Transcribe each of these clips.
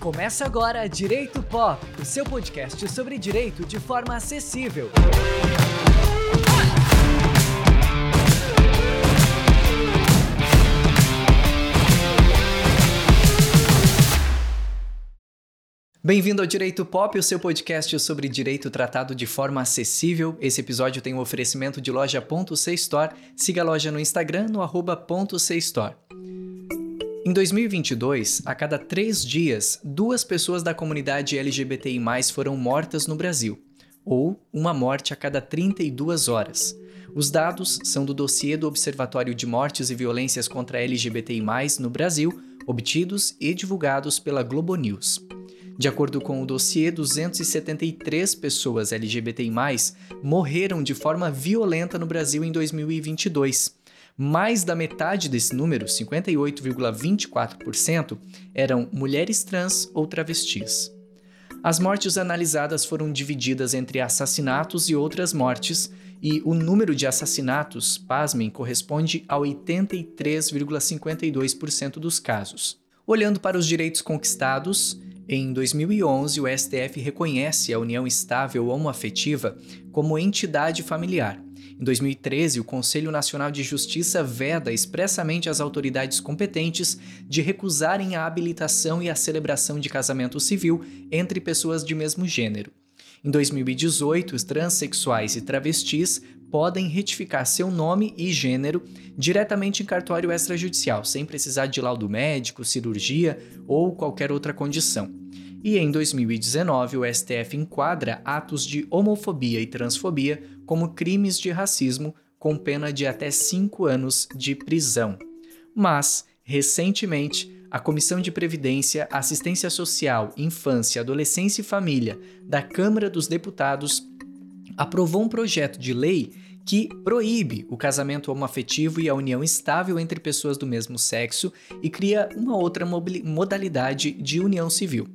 Começa agora Direito Pop, o seu podcast sobre direito de forma acessível. Bem-vindo ao Direito Pop, o seu podcast sobre direito tratado de forma acessível. Esse episódio tem um oferecimento de loja Ponto C Store. Siga a loja no Instagram no arroba Ponto C Store. Em 2022, a cada três dias, duas pessoas da comunidade LGBTI+, foram mortas no Brasil, ou uma morte a cada 32 horas. Os dados são do dossiê do Observatório de Mortes e Violências contra LGBTI+, no Brasil, obtidos e divulgados pela Globo News. De acordo com o dossiê, 273 pessoas LGBTI+, morreram de forma violenta no Brasil em 2022. Mais da metade desse número, 58,24%, eram mulheres trans ou travestis. As mortes analisadas foram divididas entre assassinatos e outras mortes, e o número de assassinatos, pasmem, corresponde a 83,52% dos casos. Olhando para os direitos conquistados, em 2011 o STF reconhece a união estável homoafetiva como entidade familiar em 2013, o Conselho Nacional de Justiça veda expressamente as autoridades competentes de recusarem a habilitação e a celebração de casamento civil entre pessoas de mesmo gênero. Em 2018, os transexuais e travestis podem retificar seu nome e gênero diretamente em cartório extrajudicial, sem precisar de laudo médico, cirurgia ou qualquer outra condição. E em 2019, o STF enquadra atos de homofobia e transfobia como crimes de racismo, com pena de até cinco anos de prisão. Mas, recentemente, a Comissão de Previdência, Assistência Social, Infância, Adolescência e Família da Câmara dos Deputados aprovou um projeto de lei que proíbe o casamento homoafetivo e a união estável entre pessoas do mesmo sexo e cria uma outra modalidade de união civil.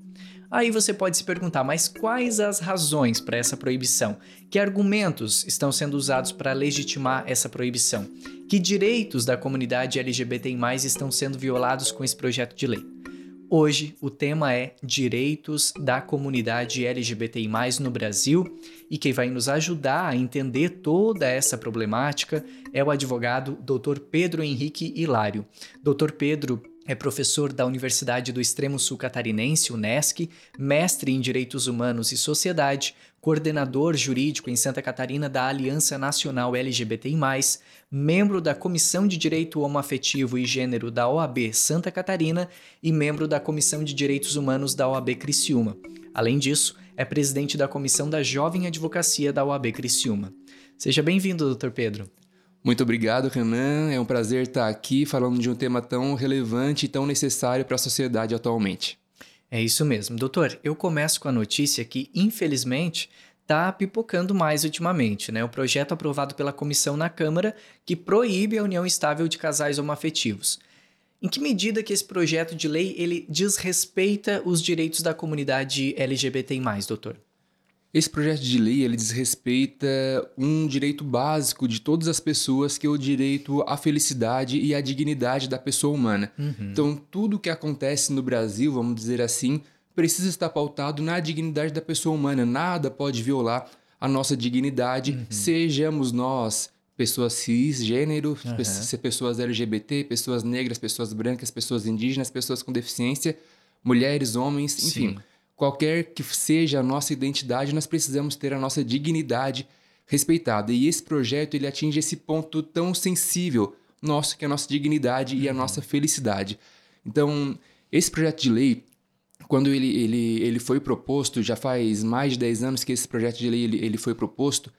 Aí você pode se perguntar, mas quais as razões para essa proibição? Que argumentos estão sendo usados para legitimar essa proibição? Que direitos da comunidade LGBTI+ estão sendo violados com esse projeto de lei? Hoje o tema é Direitos da Comunidade LGBTI+, no Brasil, e quem vai nos ajudar a entender toda essa problemática é o advogado Dr. Pedro Henrique Hilário. Dr. Pedro é professor da Universidade do Extremo Sul Catarinense, UNESCO, mestre em Direitos Humanos e Sociedade, coordenador jurídico em Santa Catarina da Aliança Nacional LGBTI+, membro da Comissão de Direito Homoafetivo e Gênero da OAB Santa Catarina e membro da Comissão de Direitos Humanos da OAB Criciúma. Além disso, é presidente da Comissão da Jovem Advocacia da OAB Criciúma. Seja bem-vindo, Dr. Pedro. Muito obrigado, Renan. É um prazer estar aqui falando de um tema tão relevante e tão necessário para a sociedade atualmente. É isso mesmo. Doutor, eu começo com a notícia que, infelizmente, está pipocando mais ultimamente, né? O projeto aprovado pela comissão na Câmara que proíbe a união estável de casais homoafetivos. Em que medida que esse projeto de lei ele desrespeita os direitos da comunidade LGBTI+, doutor? Esse projeto de lei ele desrespeita um direito básico de todas as pessoas, que é o direito à felicidade e à dignidade da pessoa humana. Uhum. Então, tudo que acontece no Brasil, vamos dizer assim, precisa estar pautado na dignidade da pessoa humana. Nada pode violar a nossa dignidade, uhum. sejamos nós pessoas cisgênero, uhum. pessoas LGBT, pessoas negras, pessoas brancas, pessoas indígenas, pessoas com deficiência, mulheres, homens, enfim. Sim qualquer que seja a nossa identidade, nós precisamos ter a nossa dignidade respeitada. E esse projeto ele atinge esse ponto tão sensível nosso, que é a nossa dignidade e a nossa felicidade. Então, esse projeto de lei, quando ele, ele, ele foi proposto, já faz mais de 10 anos que esse projeto de lei ele, ele foi proposto,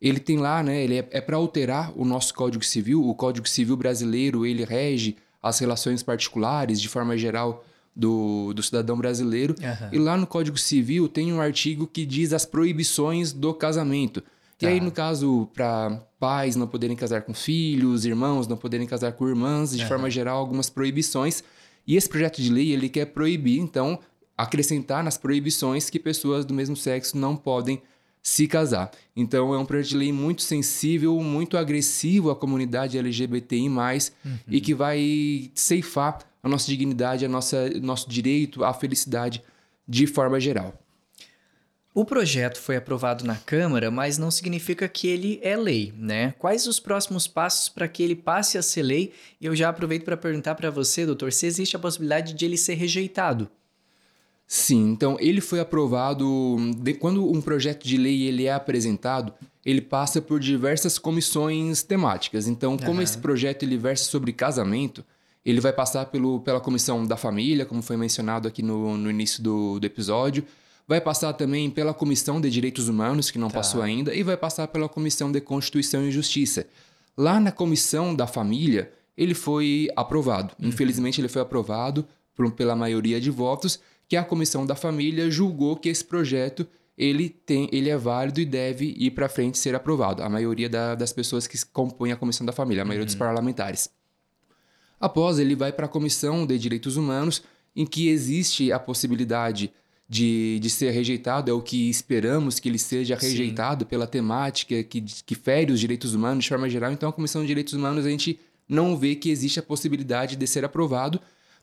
ele tem lá, né, ele é, é para alterar o nosso Código Civil. O Código Civil brasileiro, ele rege as relações particulares, de forma geral, do, do cidadão brasileiro. Uhum. E lá no Código Civil tem um artigo que diz as proibições do casamento. Tá. E aí, no caso, para pais não poderem casar com filhos, irmãos não poderem casar com irmãs, de uhum. forma geral, algumas proibições. E esse projeto de lei, ele quer proibir, então, acrescentar nas proibições que pessoas do mesmo sexo não podem se casar. Então, é um projeto de lei muito sensível, muito agressivo à comunidade LGBTI+, uhum. e que vai ceifar a nossa dignidade, a nossa nosso direito à felicidade de forma geral. O projeto foi aprovado na Câmara, mas não significa que ele é lei, né? Quais os próximos passos para que ele passe a ser lei? E eu já aproveito para perguntar para você, doutor, se existe a possibilidade de ele ser rejeitado. Sim, então ele foi aprovado de, quando um projeto de lei ele é apresentado, ele passa por diversas comissões temáticas. Então, como uhum. esse projeto ele versa sobre casamento, ele vai passar pelo, pela comissão da família, como foi mencionado aqui no, no início do, do episódio vai passar também pela Comissão de Direitos Humanos, que não tá. passou ainda, e vai passar pela Comissão de Constituição e Justiça. Lá na Comissão da Família, ele foi aprovado. Uhum. Infelizmente, ele foi aprovado por, pela maioria de votos, que a Comissão da Família julgou que esse projeto ele, tem, ele é válido e deve ir para frente ser aprovado. A maioria da, das pessoas que compõem a Comissão da Família, a maioria uhum. dos parlamentares. Após, ele vai para a Comissão de Direitos Humanos, em que existe a possibilidade de, de ser rejeitado, é o que esperamos que ele seja rejeitado Sim. pela temática que, que fere os direitos humanos de forma geral. Então, a Comissão de Direitos Humanos, a gente não vê que existe a possibilidade de ser aprovado,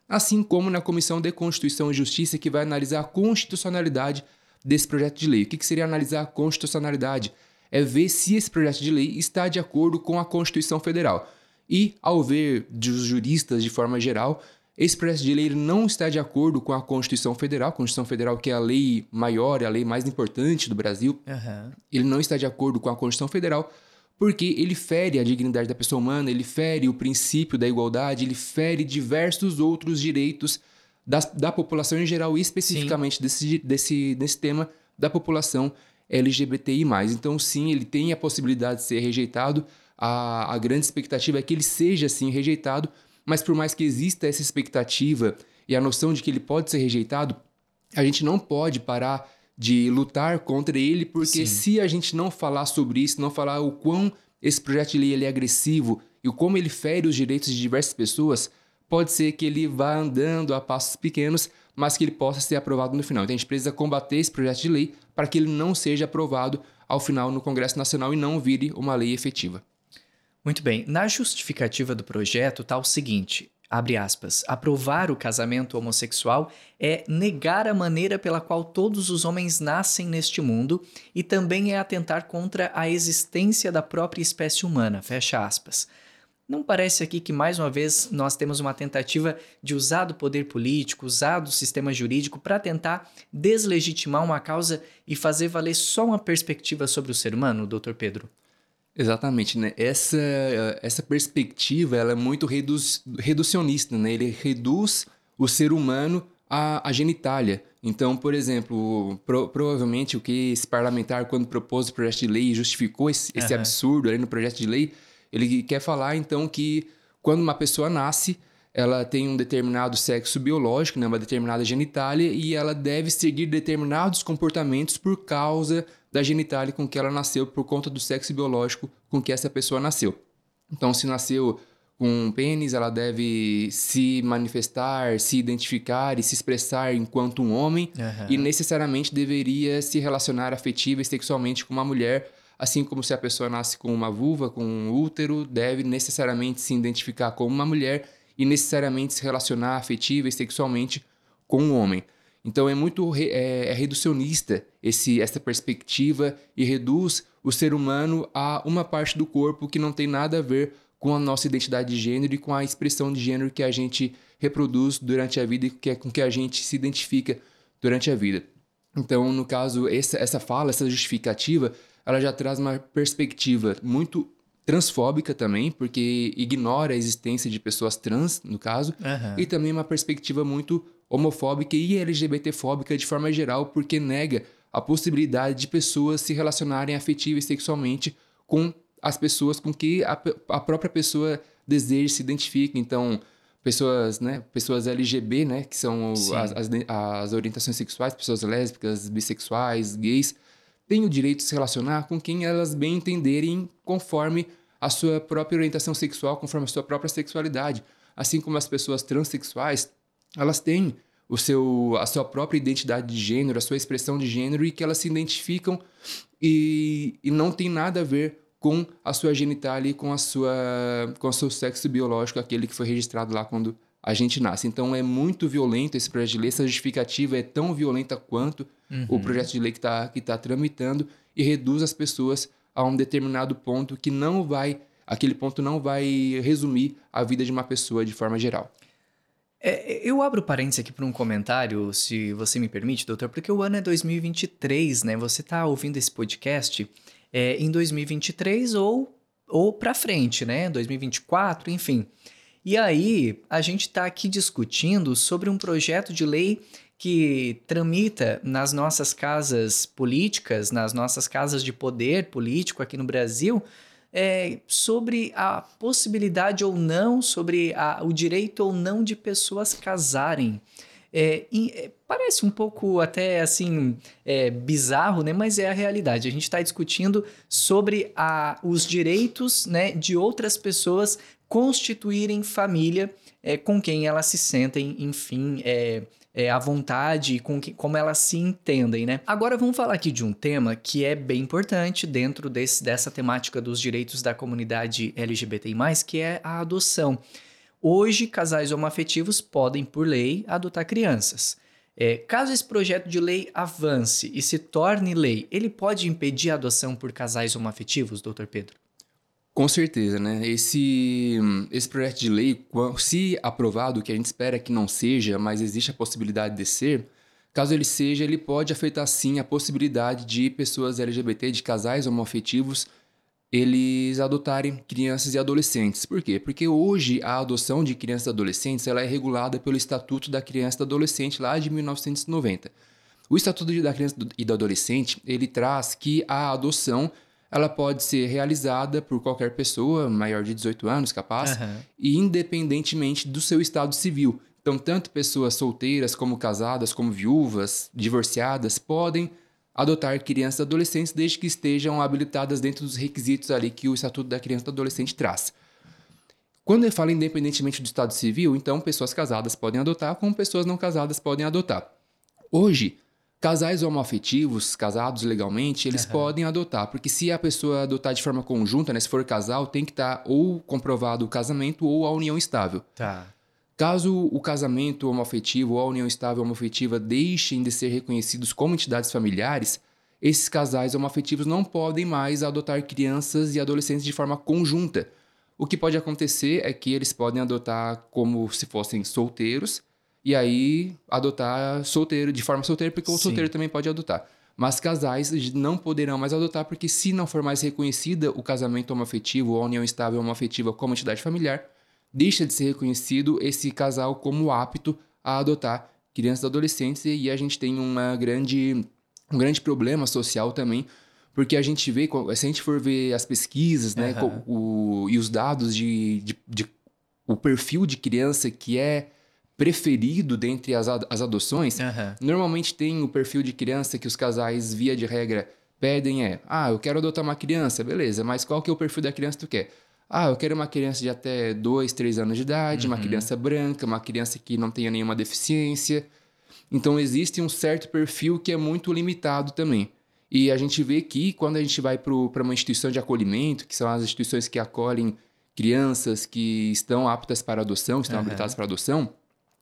assim como na Comissão de Constituição e Justiça, que vai analisar a constitucionalidade desse projeto de lei. O que, que seria analisar a constitucionalidade? É ver se esse projeto de lei está de acordo com a Constituição Federal. E, ao ver dos juristas de forma geral, esse projeto de lei não está de acordo com a Constituição Federal, a Constituição Federal que é a lei maior, é a lei mais importante do Brasil. Uhum. Ele não está de acordo com a Constituição Federal porque ele fere a dignidade da pessoa humana, ele fere o princípio da igualdade, ele fere diversos outros direitos da, da população em geral, e especificamente desse, desse, desse tema da população LGBTI. Então, sim, ele tem a possibilidade de ser rejeitado. A, a grande expectativa é que ele seja, sim, rejeitado, mas por mais que exista essa expectativa e a noção de que ele pode ser rejeitado, a gente não pode parar de lutar contra ele, porque Sim. se a gente não falar sobre isso, não falar o quão esse projeto de lei ele é agressivo e o como ele fere os direitos de diversas pessoas, pode ser que ele vá andando a passos pequenos, mas que ele possa ser aprovado no final. Então a gente precisa combater esse projeto de lei para que ele não seja aprovado ao final no Congresso Nacional e não vire uma lei efetiva. Muito bem. Na justificativa do projeto está o seguinte: abre aspas, aprovar o casamento homossexual é negar a maneira pela qual todos os homens nascem neste mundo e também é atentar contra a existência da própria espécie humana, fecha aspas. Não parece aqui que mais uma vez nós temos uma tentativa de usar do poder político, usar do sistema jurídico para tentar deslegitimar uma causa e fazer valer só uma perspectiva sobre o ser humano, doutor Pedro? Exatamente, né? Essa, essa perspectiva ela é muito reduz, reducionista, né? Ele reduz o ser humano à, à genitália. Então, por exemplo, pro, provavelmente o que esse parlamentar, quando propôs o projeto de lei, justificou esse, esse uhum. absurdo ali no projeto de lei, ele quer falar, então, que quando uma pessoa nasce, ela tem um determinado sexo biológico, né, uma determinada genitália, e ela deve seguir determinados comportamentos por causa da genitália com que ela nasceu por conta do sexo biológico com que essa pessoa nasceu. Então, se nasceu com um pênis, ela deve se manifestar, se identificar e se expressar enquanto um homem uhum. e necessariamente deveria se relacionar afetiva e sexualmente com uma mulher, assim como se a pessoa nasce com uma vulva, com um útero, deve necessariamente se identificar como uma mulher e necessariamente se relacionar afetiva e sexualmente com um homem. Então é muito é, é reducionista esse, essa perspectiva e reduz o ser humano a uma parte do corpo que não tem nada a ver com a nossa identidade de gênero e com a expressão de gênero que a gente reproduz durante a vida e que é com que a gente se identifica durante a vida. Então, no caso, essa, essa fala, essa justificativa, ela já traz uma perspectiva muito transfóbica também, porque ignora a existência de pessoas trans, no caso, uhum. e também uma perspectiva muito homofóbica e LGBTfóbica de forma geral, porque nega a possibilidade de pessoas se relacionarem afetiva e sexualmente com as pessoas com que a, a própria pessoa deseja se identifica. Então, pessoas, né, pessoas LGB, né, que são as, as, as, orientações sexuais, pessoas lésbicas, bissexuais, gays, têm o direito de se relacionar com quem elas bem entenderem conforme a sua própria orientação sexual, conforme a sua própria sexualidade. Assim como as pessoas transexuais elas têm o seu, a sua própria identidade de gênero, a sua expressão de gênero e que elas se identificam e, e não tem nada a ver com a sua genitália e com, a sua, com o seu sexo biológico, aquele que foi registrado lá quando a gente nasce. Então é muito violento esse projeto de lei, essa justificativa é tão violenta quanto uhum. o projeto de lei que está que tá tramitando e reduz as pessoas a um determinado ponto que não vai, aquele ponto não vai resumir a vida de uma pessoa de forma geral. É, eu abro parênteses aqui para um comentário, se você me permite, doutor, porque o ano é 2023, né? Você está ouvindo esse podcast é, em 2023 ou, ou para frente, né? 2024, enfim. E aí, a gente está aqui discutindo sobre um projeto de lei que tramita nas nossas casas políticas, nas nossas casas de poder político aqui no Brasil, é, sobre a possibilidade ou não, sobre a, o direito ou não de pessoas casarem. É, e, é, parece um pouco até assim é, bizarro, né? Mas é a realidade. A gente está discutindo sobre a, os direitos né, de outras pessoas constituírem família é, com quem elas se sentem, enfim, é, é, à vontade com que, como elas se entendem, né? Agora vamos falar aqui de um tema que é bem importante dentro desse, dessa temática dos direitos da comunidade LGBTI+, que é a adoção. Hoje, casais homoafetivos podem, por lei, adotar crianças. É, caso esse projeto de lei avance e se torne lei, ele pode impedir a adoção por casais homoafetivos, doutor Pedro? Com certeza, né? Esse, esse projeto de lei, se aprovado, que a gente espera que não seja, mas existe a possibilidade de ser, caso ele seja, ele pode afetar sim a possibilidade de pessoas LGBT, de casais homoafetivos, eles adotarem crianças e adolescentes. Por quê? Porque hoje a adoção de crianças e adolescentes ela é regulada pelo Estatuto da Criança e do Adolescente lá de 1990. O Estatuto da Criança e do Adolescente, ele traz que a adoção ela pode ser realizada por qualquer pessoa maior de 18 anos, capaz, uhum. e independentemente do seu estado civil. Então, tanto pessoas solteiras, como casadas, como viúvas, divorciadas, podem adotar crianças e adolescentes desde que estejam habilitadas dentro dos requisitos ali que o Estatuto da Criança e do Adolescente traz. Quando ele fala independentemente do estado civil, então pessoas casadas podem adotar, como pessoas não casadas podem adotar. Hoje, Casais homoafetivos, casados legalmente, eles uhum. podem adotar, porque se a pessoa adotar de forma conjunta, né, se for casal, tem que estar tá ou comprovado o casamento ou a união estável. Tá. Caso o casamento homoafetivo ou a união estável homoafetiva deixem de ser reconhecidos como entidades familiares, esses casais homoafetivos não podem mais adotar crianças e adolescentes de forma conjunta. O que pode acontecer é que eles podem adotar como se fossem solteiros, e aí adotar solteiro, de forma solteira, porque Sim. o solteiro também pode adotar. Mas casais não poderão mais adotar, porque se não for mais reconhecida o casamento homoafetivo ou a união estável homoafetiva como entidade familiar, deixa de ser reconhecido esse casal como apto a adotar crianças e adolescentes, e a gente tem uma grande, um grande problema social também, porque a gente vê, se a gente for ver as pesquisas né, uhum. o, e os dados de, de, de, o perfil de criança que é preferido dentre as, as adoções, uhum. normalmente tem o perfil de criança que os casais, via de regra, pedem é, ah, eu quero adotar uma criança, beleza, mas qual que é o perfil da criança que tu quer? Ah, eu quero uma criança de até 2, 3 anos de idade, uhum. uma criança branca, uma criança que não tenha nenhuma deficiência. Então existe um certo perfil que é muito limitado também. E a gente vê que quando a gente vai para uma instituição de acolhimento, que são as instituições que acolhem crianças que estão aptas para adoção, estão uhum. habilitadas para adoção,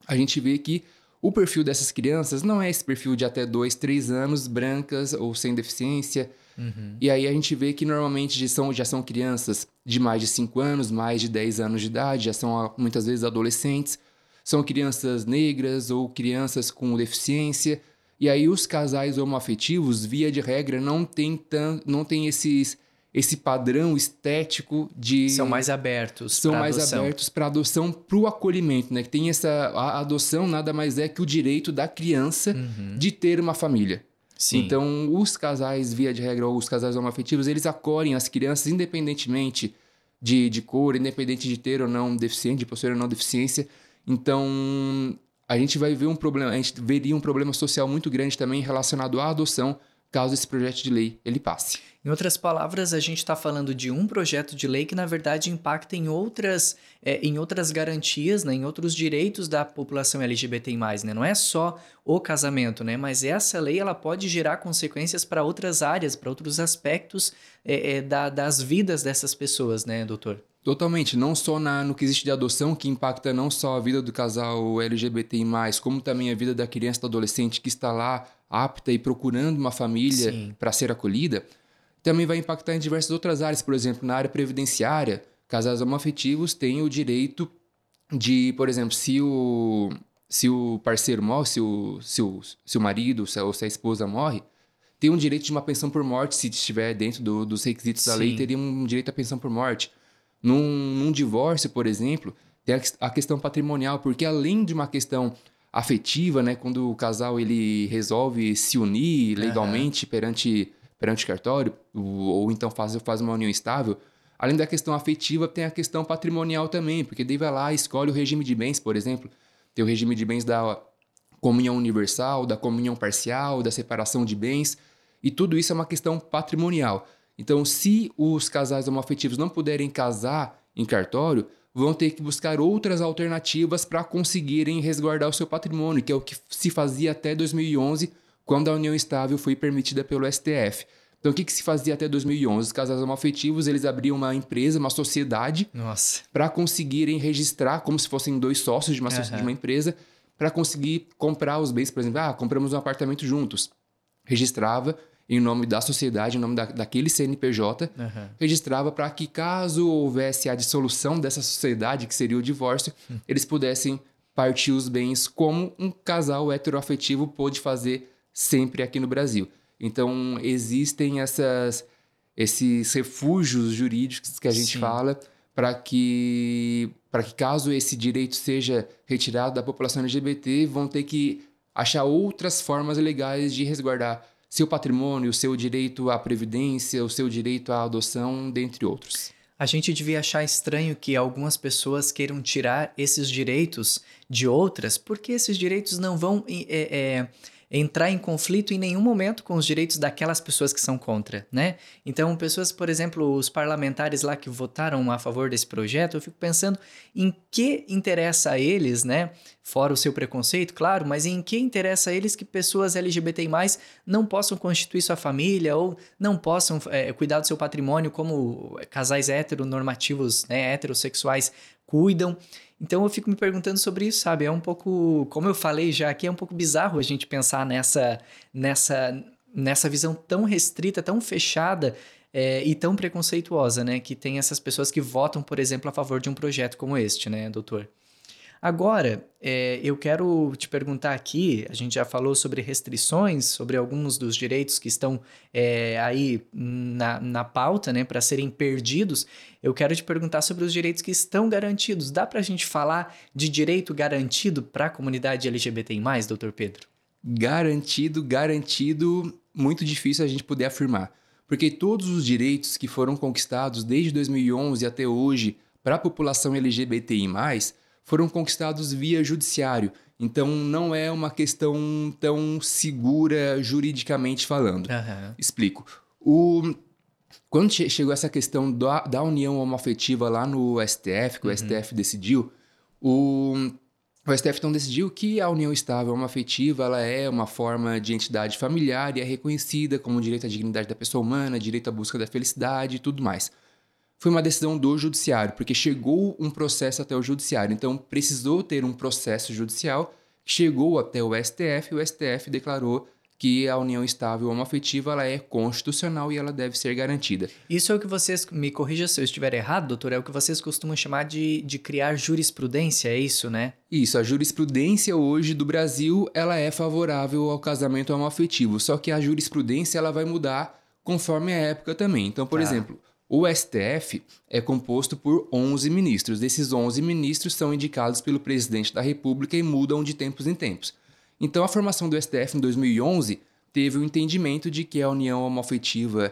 a gente vê que o perfil dessas crianças não é esse perfil de até 2, 3 anos, brancas ou sem deficiência. Uhum. E aí a gente vê que normalmente já são, já são crianças de mais de 5 anos, mais de 10 anos de idade, já são muitas vezes adolescentes. São crianças negras ou crianças com deficiência. E aí os casais homoafetivos, via de regra, não tem, tan, não tem esses esse padrão estético de são mais abertos são mais adoção. abertos para adoção para o acolhimento né que tem essa a adoção nada mais é que o direito da criança uhum. de ter uma família Sim. então os casais via de regra ou os casais homoafetivos eles acolhem as crianças independentemente de, de cor independente de ter ou não deficiente de possuir ou não deficiência então a gente vai ver um problema a gente veria um problema social muito grande também relacionado à adoção caso esse projeto de lei ele passe em outras palavras, a gente está falando de um projeto de lei que, na verdade, impacta em outras, é, em outras garantias, né, em outros direitos da população LGBTI+. Né? Não é só o casamento, né? mas essa lei ela pode gerar consequências para outras áreas, para outros aspectos é, é, da, das vidas dessas pessoas, né, doutor? Totalmente, não só na, no que existe de adoção, que impacta não só a vida do casal LGBTI+, como também a vida da criança e do adolescente que está lá apta e procurando uma família para ser acolhida, também vai impactar em diversas outras áreas. Por exemplo, na área previdenciária, casais homoafetivos têm o direito de, por exemplo, se o, se o parceiro morre, se o, se o, se o marido se, ou se a esposa morre, tem um direito de uma pensão por morte, se estiver dentro do, dos requisitos Sim. da lei, teria um direito à pensão por morte. Num, num divórcio, por exemplo, tem a, questão patrimonial, porque além de uma questão afetiva, né, quando o casal ele resolve se unir legalmente uhum. perante perante cartório, ou, ou então faz, faz uma união estável, além da questão afetiva, tem a questão patrimonial também, porque daí vai lá escolhe o regime de bens, por exemplo, tem o regime de bens da comunhão universal, da comunhão parcial, da separação de bens, e tudo isso é uma questão patrimonial. Então, se os casais homoafetivos não puderem casar em cartório, vão ter que buscar outras alternativas para conseguirem resguardar o seu patrimônio, que é o que se fazia até 2011, quando a união estável foi permitida pelo STF. Então, o que, que se fazia até 2011? Os casais homoafetivos, eles abriam uma empresa, uma sociedade, para conseguirem registrar como se fossem dois sócios de uma, uhum. de uma empresa, para conseguir comprar os bens. Por exemplo, ah, compramos um apartamento juntos. Registrava em nome da sociedade, em nome da, daquele CNPJ, uhum. registrava para que, caso houvesse a dissolução dessa sociedade, que seria o divórcio, uhum. eles pudessem partir os bens como um casal heteroafetivo pôde fazer sempre aqui no Brasil. Então, existem essas, esses refúgios jurídicos que a gente Sim. fala para que, para que, caso esse direito seja retirado da população LGBT, vão ter que achar outras formas legais de resguardar seu patrimônio, o seu direito à previdência, o seu direito à adoção, dentre outros. A gente devia achar estranho que algumas pessoas queiram tirar esses direitos de outras, porque esses direitos não vão é, é, entrar em conflito em nenhum momento com os direitos daquelas pessoas que são contra, né? Então, pessoas, por exemplo, os parlamentares lá que votaram a favor desse projeto, eu fico pensando em que interessa a eles, né? Fora o seu preconceito, claro, mas em que interessa a eles que pessoas LGBTI+, não possam constituir sua família ou não possam é, cuidar do seu patrimônio como casais heteronormativos, né, heterossexuais cuidam. Então eu fico me perguntando sobre isso, sabe? É um pouco, como eu falei já aqui, é um pouco bizarro a gente pensar nessa, nessa, nessa visão tão restrita, tão fechada é, e tão preconceituosa, né? Que tem essas pessoas que votam, por exemplo, a favor de um projeto como este, né, doutor? Agora, é, eu quero te perguntar aqui: a gente já falou sobre restrições, sobre alguns dos direitos que estão é, aí na, na pauta, né, para serem perdidos. Eu quero te perguntar sobre os direitos que estão garantidos. Dá para a gente falar de direito garantido para a comunidade LGBTI, doutor Pedro? Garantido, garantido, muito difícil a gente poder afirmar. Porque todos os direitos que foram conquistados desde 2011 até hoje para a população LGBTI, foram conquistados via judiciário. Então não é uma questão tão segura juridicamente falando. Uhum. Explico. O, quando chegou essa questão da, da união homoafetiva lá no STF, que uhum. o STF decidiu, o, o STF então decidiu que a união estável homoafetiva ela é uma forma de entidade familiar e é reconhecida como direito à dignidade da pessoa humana, direito à busca da felicidade e tudo mais foi uma decisão do judiciário, porque chegou um processo até o judiciário. Então, precisou ter um processo judicial, chegou até o STF, e o STF declarou que a união estável homoafetiva ela é constitucional e ela deve ser garantida. Isso é o que vocês, me corrija se eu estiver errado, doutor, é o que vocês costumam chamar de, de criar jurisprudência, é isso, né? Isso, a jurisprudência hoje do Brasil, ela é favorável ao casamento homoafetivo, só que a jurisprudência ela vai mudar conforme a época também. Então, por tá. exemplo, o STF é composto por 11 ministros. Desses 11 ministros são indicados pelo presidente da República e mudam de tempos em tempos. Então, a formação do STF em 2011 teve o entendimento de que a união homoafetiva,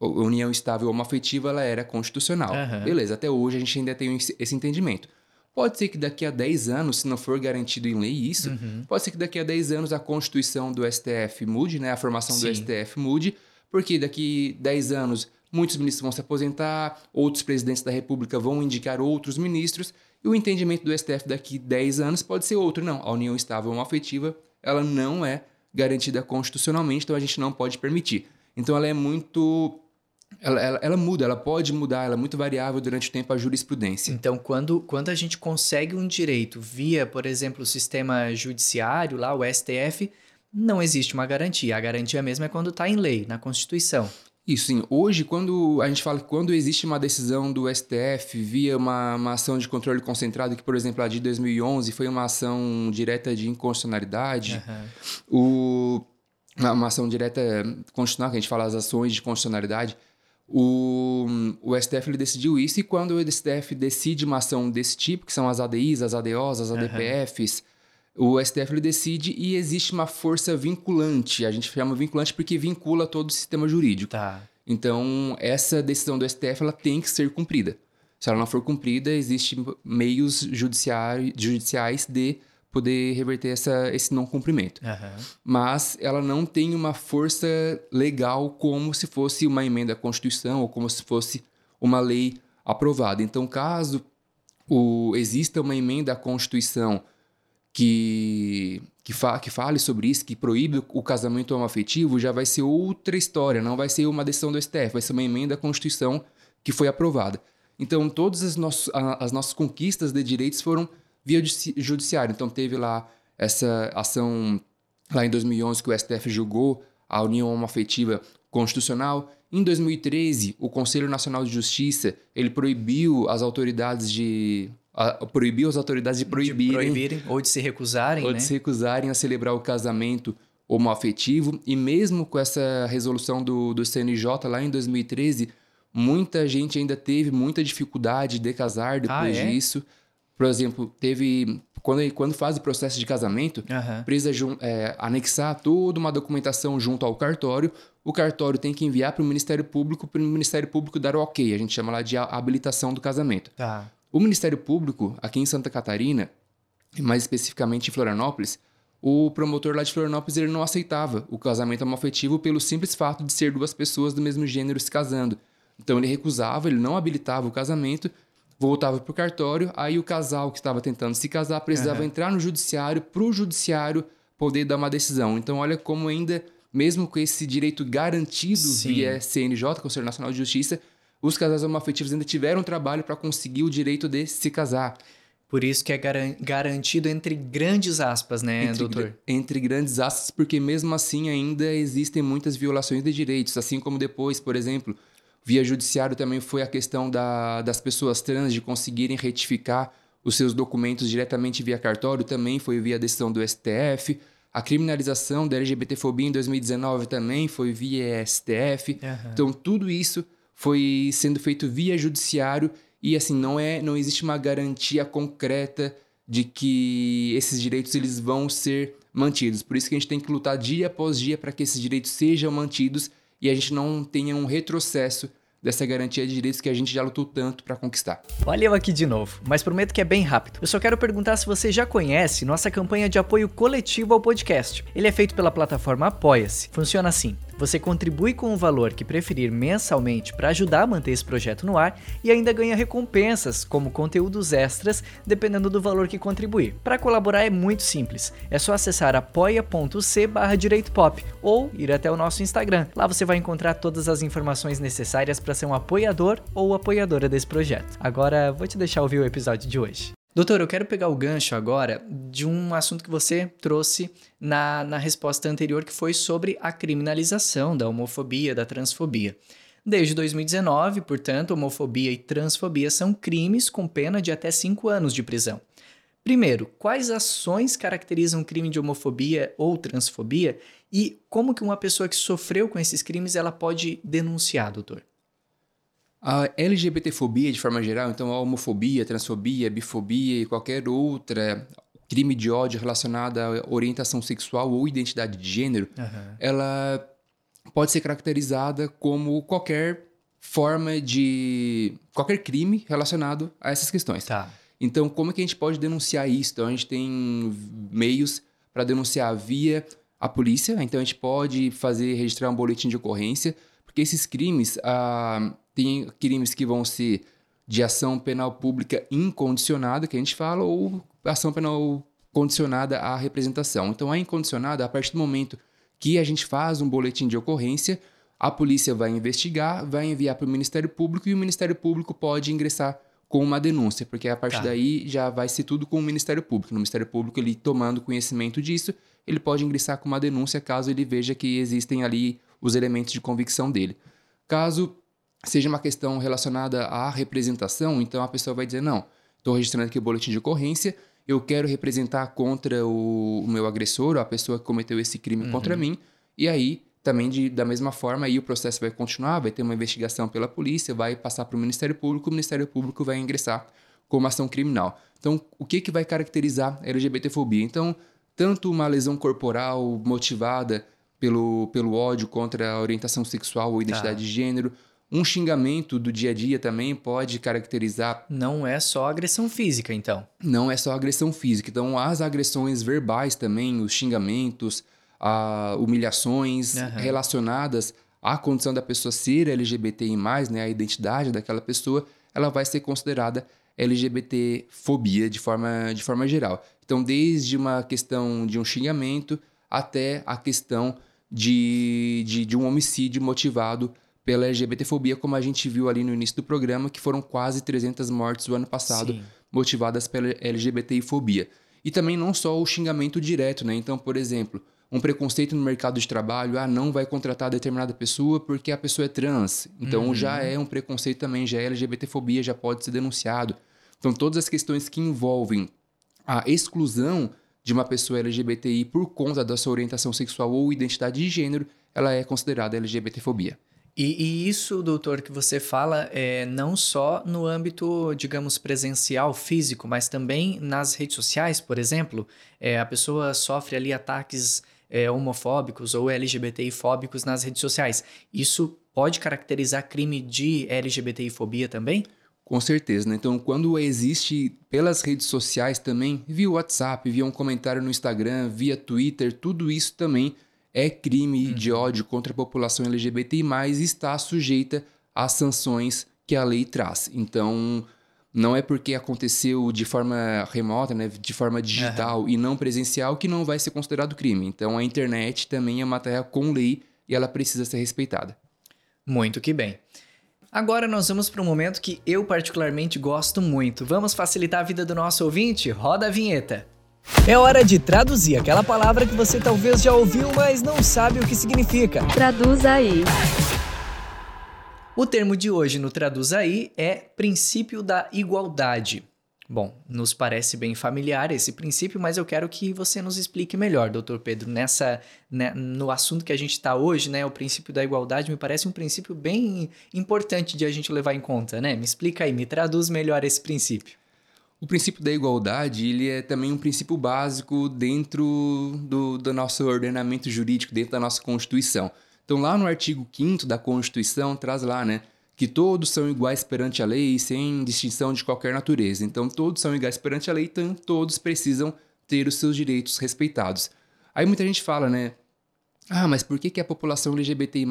a união estável homoafetiva, ela era constitucional. Uhum. Beleza, até hoje a gente ainda tem esse entendimento. Pode ser que daqui a 10 anos, se não for garantido em lei isso, uhum. pode ser que daqui a 10 anos a constituição do STF mude, né? a formação Sim. do STF mude, porque daqui 10 anos muitos ministros vão se aposentar, outros presidentes da República vão indicar outros ministros, e o entendimento do STF daqui 10 anos pode ser outro. Não, a união estável ou afetiva, ela não é garantida constitucionalmente, então a gente não pode permitir. Então ela é muito Ela, ela, ela, muda, ela pode mudar, ela é muito variável durante o tempo a jurisprudência. Então, quando, quando a gente consegue um direito via, por exemplo, o sistema judiciário, lá, o STF, não existe uma garantia. A garantia mesmo é quando está em lei, na Constituição. Isso, sim. Hoje, quando a gente fala que quando existe uma decisão do STF via uma, uma ação de controle concentrado, que, por exemplo, a de 2011 foi uma ação direta de inconstitucionalidade, uhum. o, uma ação direta constitucional, que a gente fala as ações de constitucionalidade, o, o STF ele decidiu isso e quando o STF decide uma ação desse tipo, que são as ADIs, as ADOs, as ADPFs, uhum. O STF ele decide e existe uma força vinculante. A gente chama vinculante porque vincula todo o sistema jurídico. Tá. Então, essa decisão do STF ela tem que ser cumprida. Se ela não for cumprida, existem meios judiciais de poder reverter essa, esse não cumprimento. Uhum. Mas ela não tem uma força legal como se fosse uma emenda à Constituição ou como se fosse uma lei aprovada. Então, caso o, exista uma emenda à Constituição que, que, fa, que fale sobre isso, que proíbe o casamento homoafetivo, já vai ser outra história, não vai ser uma decisão do STF, vai ser uma emenda à Constituição que foi aprovada. Então, todas as, nossos, as nossas conquistas de direitos foram via judiciário. Então teve lá essa ação lá em 2011 que o STF julgou a união homoafetiva constitucional. Em 2013, o Conselho Nacional de Justiça ele proibiu as autoridades de a, proibiu as autoridades de proibirem, de proibirem ou de se recusarem, ou né? de se recusarem a celebrar o casamento homoafetivo. E mesmo com essa resolução do, do CNJ lá em 2013, muita gente ainda teve muita dificuldade de casar depois ah, é? disso. Por exemplo, teve. Quando, quando faz o processo de casamento, uhum. precisa é, anexar toda uma documentação junto ao cartório. O cartório tem que enviar para o Ministério Público, para o Ministério Público dar o ok. A gente chama lá de habilitação do casamento. Tá. O Ministério Público, aqui em Santa Catarina, mais especificamente em Florianópolis, o promotor lá de Florianópolis ele não aceitava o casamento homoafetivo pelo simples fato de ser duas pessoas do mesmo gênero se casando. Então ele recusava, ele não habilitava o casamento voltava para o cartório, aí o casal que estava tentando se casar precisava uhum. entrar no judiciário para o judiciário poder dar uma decisão. Então, olha como ainda, mesmo com esse direito garantido Sim. via CNJ, Conselho Nacional de Justiça, os casais homoafetivos ainda tiveram trabalho para conseguir o direito de se casar. Por isso que é garantido entre grandes aspas, né, entre, doutor? Entre grandes aspas, porque mesmo assim ainda existem muitas violações de direitos, assim como depois, por exemplo, Via judiciário também foi a questão da, das pessoas trans de conseguirem retificar os seus documentos diretamente via cartório, também foi via decisão do STF. A criminalização da LGBTfobia em 2019 também foi via STF. Uhum. Então, tudo isso foi sendo feito via judiciário e assim não é não existe uma garantia concreta de que esses direitos eles vão ser mantidos. Por isso que a gente tem que lutar dia após dia para que esses direitos sejam mantidos e a gente não tenha um retrocesso dessa garantia de direitos que a gente já lutou tanto para conquistar. Olha aqui de novo, mas prometo que é bem rápido. Eu só quero perguntar se você já conhece nossa campanha de apoio coletivo ao podcast. Ele é feito pela plataforma Apoia-se. Funciona assim: você contribui com o valor que preferir mensalmente para ajudar a manter esse projeto no ar e ainda ganha recompensas, como conteúdos extras, dependendo do valor que contribuir. Para colaborar é muito simples, é só acessar apoia.c direitopop ou ir até o nosso Instagram. Lá você vai encontrar todas as informações necessárias para ser um apoiador ou apoiadora desse projeto. Agora vou te deixar ouvir o episódio de hoje. Doutor, eu quero pegar o gancho agora de um assunto que você trouxe na, na resposta anterior, que foi sobre a criminalização da homofobia, da transfobia. Desde 2019, portanto, homofobia e transfobia são crimes com pena de até 5 anos de prisão. Primeiro, quais ações caracterizam crime de homofobia ou transfobia e como que uma pessoa que sofreu com esses crimes ela pode denunciar, doutor? A LGBTfobia, de forma geral, então a homofobia, transfobia, bifobia e qualquer outra crime de ódio relacionado à orientação sexual ou identidade de gênero, uhum. ela pode ser caracterizada como qualquer forma de. qualquer crime relacionado a essas questões. Tá. Então, como é que a gente pode denunciar isso? Então, a gente tem meios para denunciar via a polícia, então a gente pode fazer, registrar um boletim de ocorrência, porque esses crimes. Ah, tem crimes que vão ser de ação penal pública incondicionada, que a gente fala, ou ação penal condicionada à representação. Então, a incondicionada, a partir do momento que a gente faz um boletim de ocorrência, A polícia vai investigar, vai enviar para o Ministério Público e o Ministério Público pode ingressar com uma denúncia, porque a partir tá. daí já vai ser tudo com o Ministério Público. No Ministério Público, ele tomando conhecimento disso, ele pode ingressar com uma denúncia caso ele veja que existem ali os elementos de convicção dele. Caso seja uma questão relacionada à representação, então a pessoa vai dizer: não, estou registrando aqui o boletim de ocorrência, eu quero representar contra o, o meu agressor, ou a pessoa que cometeu esse crime uhum. contra mim, e aí também de, da mesma forma aí o processo vai continuar, vai ter uma investigação pela polícia, vai passar para o Ministério Público, o Ministério Público vai ingressar com uma ação criminal. Então, o que, que vai caracterizar a LGBTfobia? Então, tanto uma lesão corporal motivada pelo, pelo ódio contra a orientação sexual ou identidade tá. de gênero, um xingamento do dia a dia também pode caracterizar. Não é só agressão física, então. Não é só agressão física. Então, as agressões verbais também, os xingamentos, a humilhações uhum. relacionadas à condição da pessoa ser LGBTI+, né, a identidade daquela pessoa, ela vai ser considerada LGBT-fobia de forma, de forma geral. Então, desde uma questão de um xingamento até a questão de, de, de um homicídio motivado pela LGBTfobia, como a gente viu ali no início do programa, que foram quase 300 mortes o ano passado Sim. motivadas pela LGBTfobia. E também não só o xingamento direto, né? Então, por exemplo, um preconceito no mercado de trabalho, ah, não vai contratar determinada pessoa porque a pessoa é trans. Então uhum. já é um preconceito também, já é LGBTfobia, já pode ser denunciado. Então todas as questões que envolvem a exclusão de uma pessoa LGBTI por conta da sua orientação sexual ou identidade de gênero, ela é considerada LGBTfobia. E, e, isso, doutor, que você fala é não só no âmbito, digamos, presencial, físico, mas também nas redes sociais, por exemplo. É, a pessoa sofre ali ataques é, homofóbicos ou LGBTI-fóbicos nas redes sociais. Isso pode caracterizar crime de LGBTI-fobia também? Com certeza, né? Então, quando existe pelas redes sociais também, via WhatsApp, via um comentário no Instagram, via Twitter, tudo isso também é crime uhum. de ódio contra a população LGBTI+, está sujeita às sanções que a lei traz. Então, não é porque aconteceu de forma remota, né, de forma digital uhum. e não presencial que não vai ser considerado crime. Então, a internet também é uma terra com lei e ela precisa ser respeitada. Muito que bem. Agora nós vamos para um momento que eu particularmente gosto muito. Vamos facilitar a vida do nosso ouvinte? Roda a vinheta. É hora de traduzir aquela palavra que você talvez já ouviu, mas não sabe o que significa. Traduz aí. O termo de hoje no Traduz aí é princípio da igualdade. Bom, nos parece bem familiar esse princípio, mas eu quero que você nos explique melhor, doutor Pedro, nessa, né, no assunto que a gente está hoje, né? O princípio da igualdade me parece um princípio bem importante de a gente levar em conta, né? Me explica aí, me traduz melhor esse princípio. O princípio da igualdade ele é também um princípio básico dentro do, do nosso ordenamento jurídico, dentro da nossa Constituição. Então, lá no artigo 5 da Constituição, traz lá, né? Que todos são iguais perante a lei, sem distinção de qualquer natureza. Então, todos são iguais perante a lei, então todos precisam ter os seus direitos respeitados. Aí muita gente fala, né? Ah, mas por que, que a população LGBTI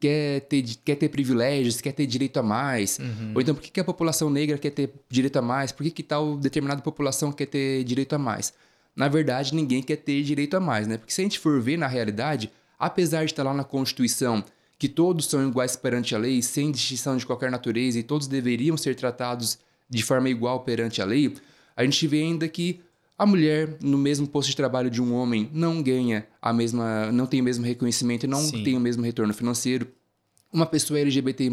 quer ter, quer ter privilégios, quer ter direito a mais? Uhum. Ou então por que, que a população negra quer ter direito a mais? Por que, que tal determinada população quer ter direito a mais? Na verdade, ninguém quer ter direito a mais, né? Porque se a gente for ver na realidade, apesar de estar lá na Constituição que todos são iguais perante a lei, sem distinção de qualquer natureza e todos deveriam ser tratados de forma igual perante a lei, a gente vê ainda que a mulher, no mesmo posto de trabalho de um homem, não ganha a mesma, não tem o mesmo reconhecimento e não Sim. tem o mesmo retorno financeiro. Uma pessoa LGBT+,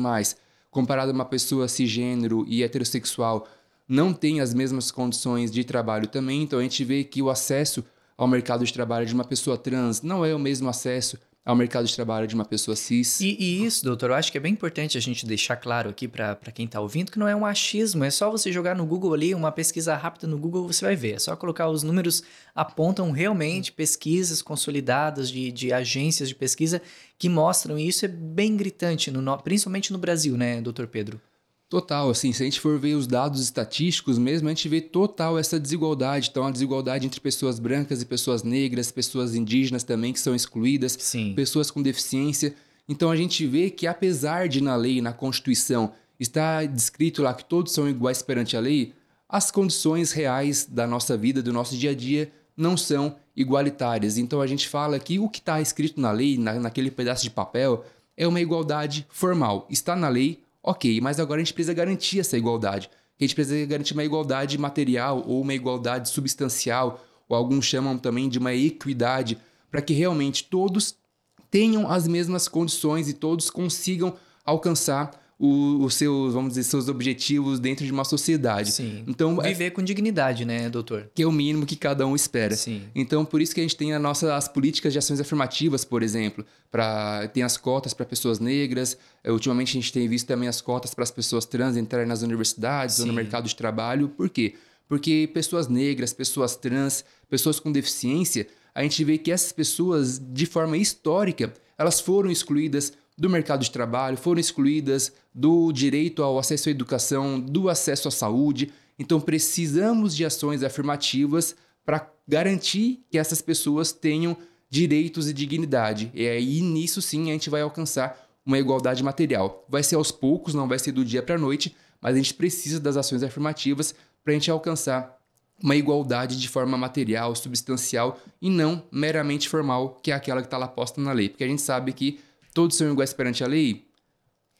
comparada a uma pessoa cisgênero e heterossexual, não tem as mesmas condições de trabalho também. Então a gente vê que o acesso ao mercado de trabalho de uma pessoa trans não é o mesmo acesso ao mercado de trabalho de uma pessoa cis. E, e isso, doutor, eu acho que é bem importante a gente deixar claro aqui para quem está ouvindo que não é um achismo, é só você jogar no Google ali, uma pesquisa rápida no Google, você vai ver. É só colocar os números, apontam realmente pesquisas consolidadas de, de agências de pesquisa que mostram isso, é bem gritante, no, principalmente no Brasil, né, doutor Pedro? Total, assim, se a gente for ver os dados estatísticos mesmo, a gente vê total essa desigualdade. Então, a desigualdade entre pessoas brancas e pessoas negras, pessoas indígenas também que são excluídas, Sim. pessoas com deficiência. Então, a gente vê que apesar de na lei, na Constituição, estar descrito lá que todos são iguais perante a lei, as condições reais da nossa vida, do nosso dia a dia, não são igualitárias. Então, a gente fala que o que está escrito na lei, na, naquele pedaço de papel, é uma igualdade formal. Está na lei, ok, mas agora a gente precisa garantir essa igualdade. A gente precisa garantir uma igualdade material ou uma igualdade substancial, ou alguns chamam também de uma equidade, para que realmente todos tenham as mesmas condições e todos consigam alcançar o, os seus, vamos dizer, seus objetivos dentro de uma sociedade. Sim. Então, é viver é, com dignidade, né, doutor? Que é o mínimo que cada um espera. Sim. Então, por isso que a gente tem a nossa, as políticas de ações afirmativas, por exemplo, para tem as cotas para pessoas negras. É, ultimamente a gente tem visto também as cotas para as pessoas trans entrarem nas universidades Sim. ou no mercado de trabalho. Por quê? Porque pessoas negras, pessoas trans, pessoas com deficiência, a gente vê que essas pessoas, de forma histórica, elas foram excluídas do mercado de trabalho, foram excluídas do direito ao acesso à educação, do acesso à saúde. Então precisamos de ações afirmativas para garantir que essas pessoas tenham direitos e dignidade. E aí nisso sim a gente vai alcançar uma igualdade material. Vai ser aos poucos, não vai ser do dia para a noite, mas a gente precisa das ações afirmativas para a gente alcançar uma igualdade de forma material, substancial e não meramente formal, que é aquela que está lá posta na lei. Porque a gente sabe que todos são iguais perante a lei,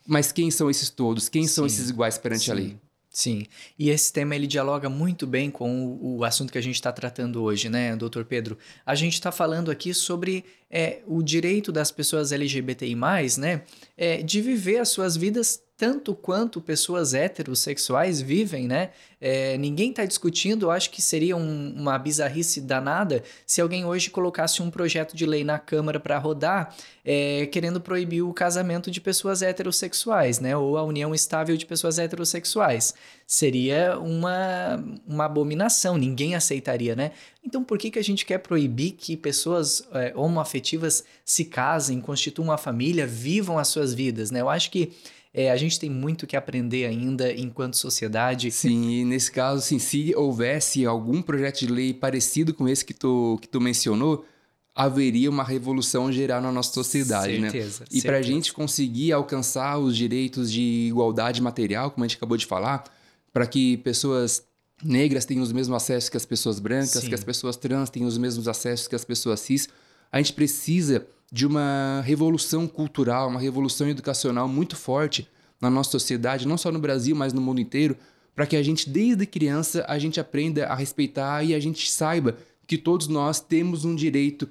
mas quem são esses todos? Quem Sim. são esses iguais perante Sim. a lei? Sim, e esse tema ele dialoga muito bem com o, o assunto que a gente está tratando hoje, né, doutor Pedro? A gente está falando aqui sobre é, o direito das pessoas LGBTI, né, é, de viver as suas vidas tanto quanto pessoas heterossexuais vivem, né? É, ninguém está discutindo, eu acho que seria um, uma bizarrice danada se alguém hoje colocasse um projeto de lei na Câmara para rodar é, querendo proibir o casamento de pessoas heterossexuais, né? Ou a união estável de pessoas heterossexuais. Seria uma, uma abominação, ninguém aceitaria, né? Então por que, que a gente quer proibir que pessoas é, homoafetivas se casem, constituam uma família, vivam as suas vidas, né? Eu acho que é, a gente tem muito que aprender ainda enquanto sociedade. Sim, e nesse caso, assim, se houvesse algum projeto de lei parecido com esse que tu, que tu mencionou, haveria uma revolução geral na nossa sociedade, né? certeza, né? E para a gente conseguir alcançar os direitos de igualdade material, como a gente acabou de falar, para que pessoas negras tenham os mesmos acessos que as pessoas brancas, Sim. que as pessoas trans tenham os mesmos acessos que as pessoas cis, a gente precisa de uma revolução cultural, uma revolução educacional muito forte na nossa sociedade, não só no Brasil, mas no mundo inteiro, para que a gente desde criança a gente aprenda a respeitar e a gente saiba que todos nós temos um direito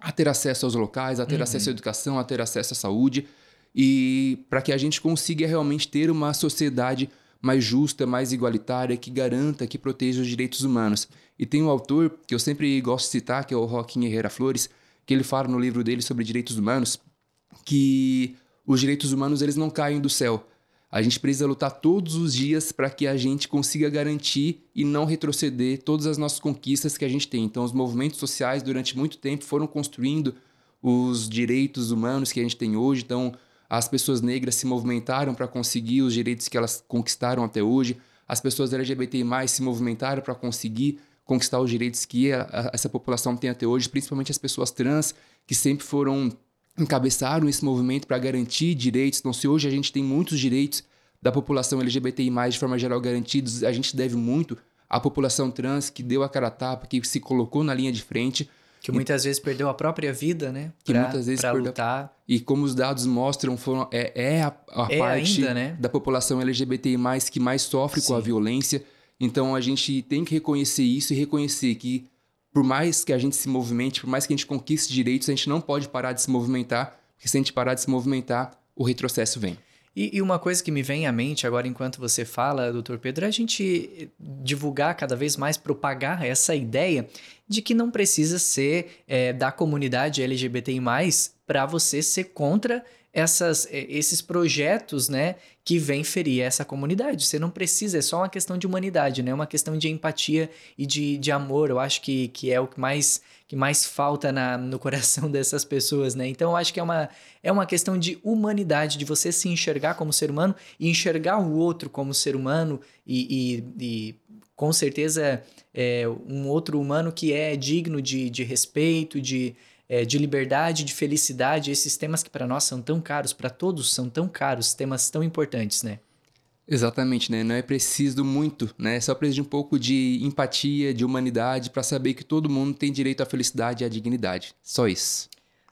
a ter acesso aos locais, a ter uhum. acesso à educação, a ter acesso à saúde e para que a gente consiga realmente ter uma sociedade mais justa, mais igualitária, que garanta, que proteja os direitos humanos. E tem um autor que eu sempre gosto de citar, que é o Joaquim Herrera Flores, que ele fala no livro dele sobre direitos humanos, que os direitos humanos eles não caem do céu. A gente precisa lutar todos os dias para que a gente consiga garantir e não retroceder todas as nossas conquistas que a gente tem. Então, os movimentos sociais, durante muito tempo, foram construindo os direitos humanos que a gente tem hoje. Então, as pessoas negras se movimentaram para conseguir os direitos que elas conquistaram até hoje. As pessoas LGBTI se movimentaram para conseguir conquistar os direitos que a, a, essa população tem até hoje, principalmente as pessoas trans, que sempre foram encabeçaram esse movimento para garantir direitos. Então, se hoje a gente tem muitos direitos da população LGBTI+, de forma geral garantidos, a gente deve muito à população trans que deu a cara a tapa, que se colocou na linha de frente. Que muitas vezes perdeu a própria vida, né? Que pra, muitas vezes perdeu. lutar. E como os dados mostram, foram, é, é a, a é parte ainda, né? da população LGBTI+, que mais sofre Sim. com a violência. Então a gente tem que reconhecer isso e reconhecer que por mais que a gente se movimente, por mais que a gente conquiste direitos, a gente não pode parar de se movimentar, porque se a gente parar de se movimentar, o retrocesso vem. E, e, uma coisa que me vem à mente agora, enquanto você fala, doutor Pedro, é a gente divulgar cada vez mais, propagar essa ideia de que não precisa ser é, da comunidade LGBTI, para você ser contra essas, é, esses projetos, né, que vêm ferir essa comunidade. Você não precisa, é só uma questão de humanidade, né? Uma questão de empatia e de, de amor. Eu acho que, que é o que mais, que mais falta na, no coração dessas pessoas, né? Então eu acho que é uma, é uma questão de humanidade, de você se enxergar como ser humano e enxergar o outro como ser humano e, e, e com certeza é um outro humano que é digno de, de respeito, de é, de liberdade, de felicidade, esses temas que para nós são tão caros, para todos são tão caros, temas tão importantes, né? Exatamente, né? Não é preciso muito, né? Só precisa de um pouco de empatia, de humanidade para saber que todo mundo tem direito à felicidade e à dignidade. Só isso.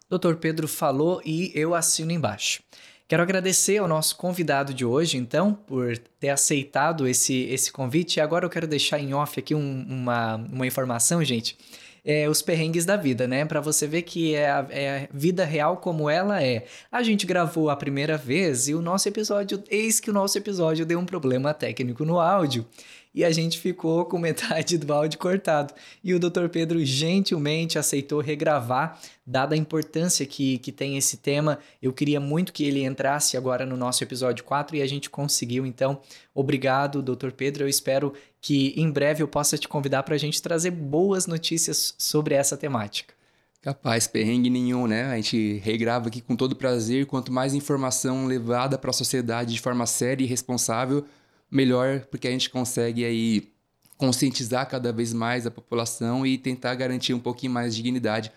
Dr. Pedro falou e eu assino embaixo. Quero agradecer ao nosso convidado de hoje, então, por ter aceitado esse, esse convite. E agora eu quero deixar em off aqui um, uma, uma informação, gente. É, os perrengues da vida, né? Para você ver que é a, é a, vida real como ela é. A gente gravou a primeira vez e o nosso episódio, eis que o nosso episódio deu um problema técnico no áudio e a gente ficou com metade do áudio cortado. E o Dr. Pedro gentilmente aceitou regravar, dada a importância que, que tem esse tema. Eu queria muito que ele entrasse agora no nosso episódio 4 e a gente conseguiu. Então, obrigado, Dr. Pedro. Eu espero que em breve eu possa te convidar para a gente trazer boas notícias sobre essa temática. Capaz, perrengue nenhum, né? A gente regrava aqui com todo prazer. Quanto mais informação levada para a sociedade de forma séria e responsável, melhor, porque a gente consegue aí conscientizar cada vez mais a população e tentar garantir um pouquinho mais de dignidade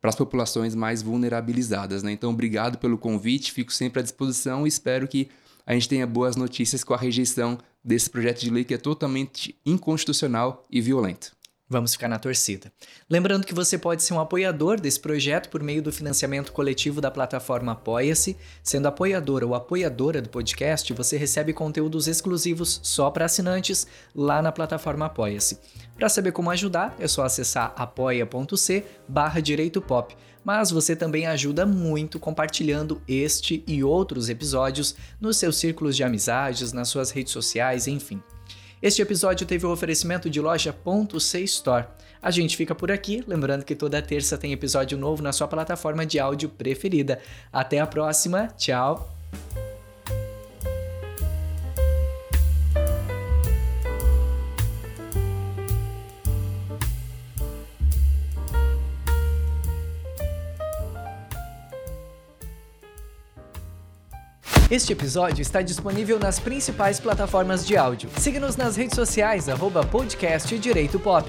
para as populações mais vulnerabilizadas. Né? Então, obrigado pelo convite, fico sempre à disposição e espero que a gente tenha boas notícias com a rejeição desse projeto de lei que é totalmente inconstitucional e violento. Vamos ficar na torcida. Lembrando que você pode ser um apoiador desse projeto por meio do financiamento coletivo da plataforma Apoia-se. Sendo apoiador ou apoiadora do podcast, você recebe conteúdos exclusivos só para assinantes lá na plataforma Apoia-se. Para saber como ajudar, é só acessar apoia.c barra direito pop. Mas você também ajuda muito compartilhando este e outros episódios nos seus círculos de amizades, nas suas redes sociais, enfim. Este episódio teve o oferecimento de loja Ponto C Store. A gente fica por aqui, lembrando que toda terça tem episódio novo na sua plataforma de áudio preferida. Até a próxima, tchau! Este episódio está disponível nas principais plataformas de áudio. Siga-nos nas redes sociais, arroba podcast Direito Pop.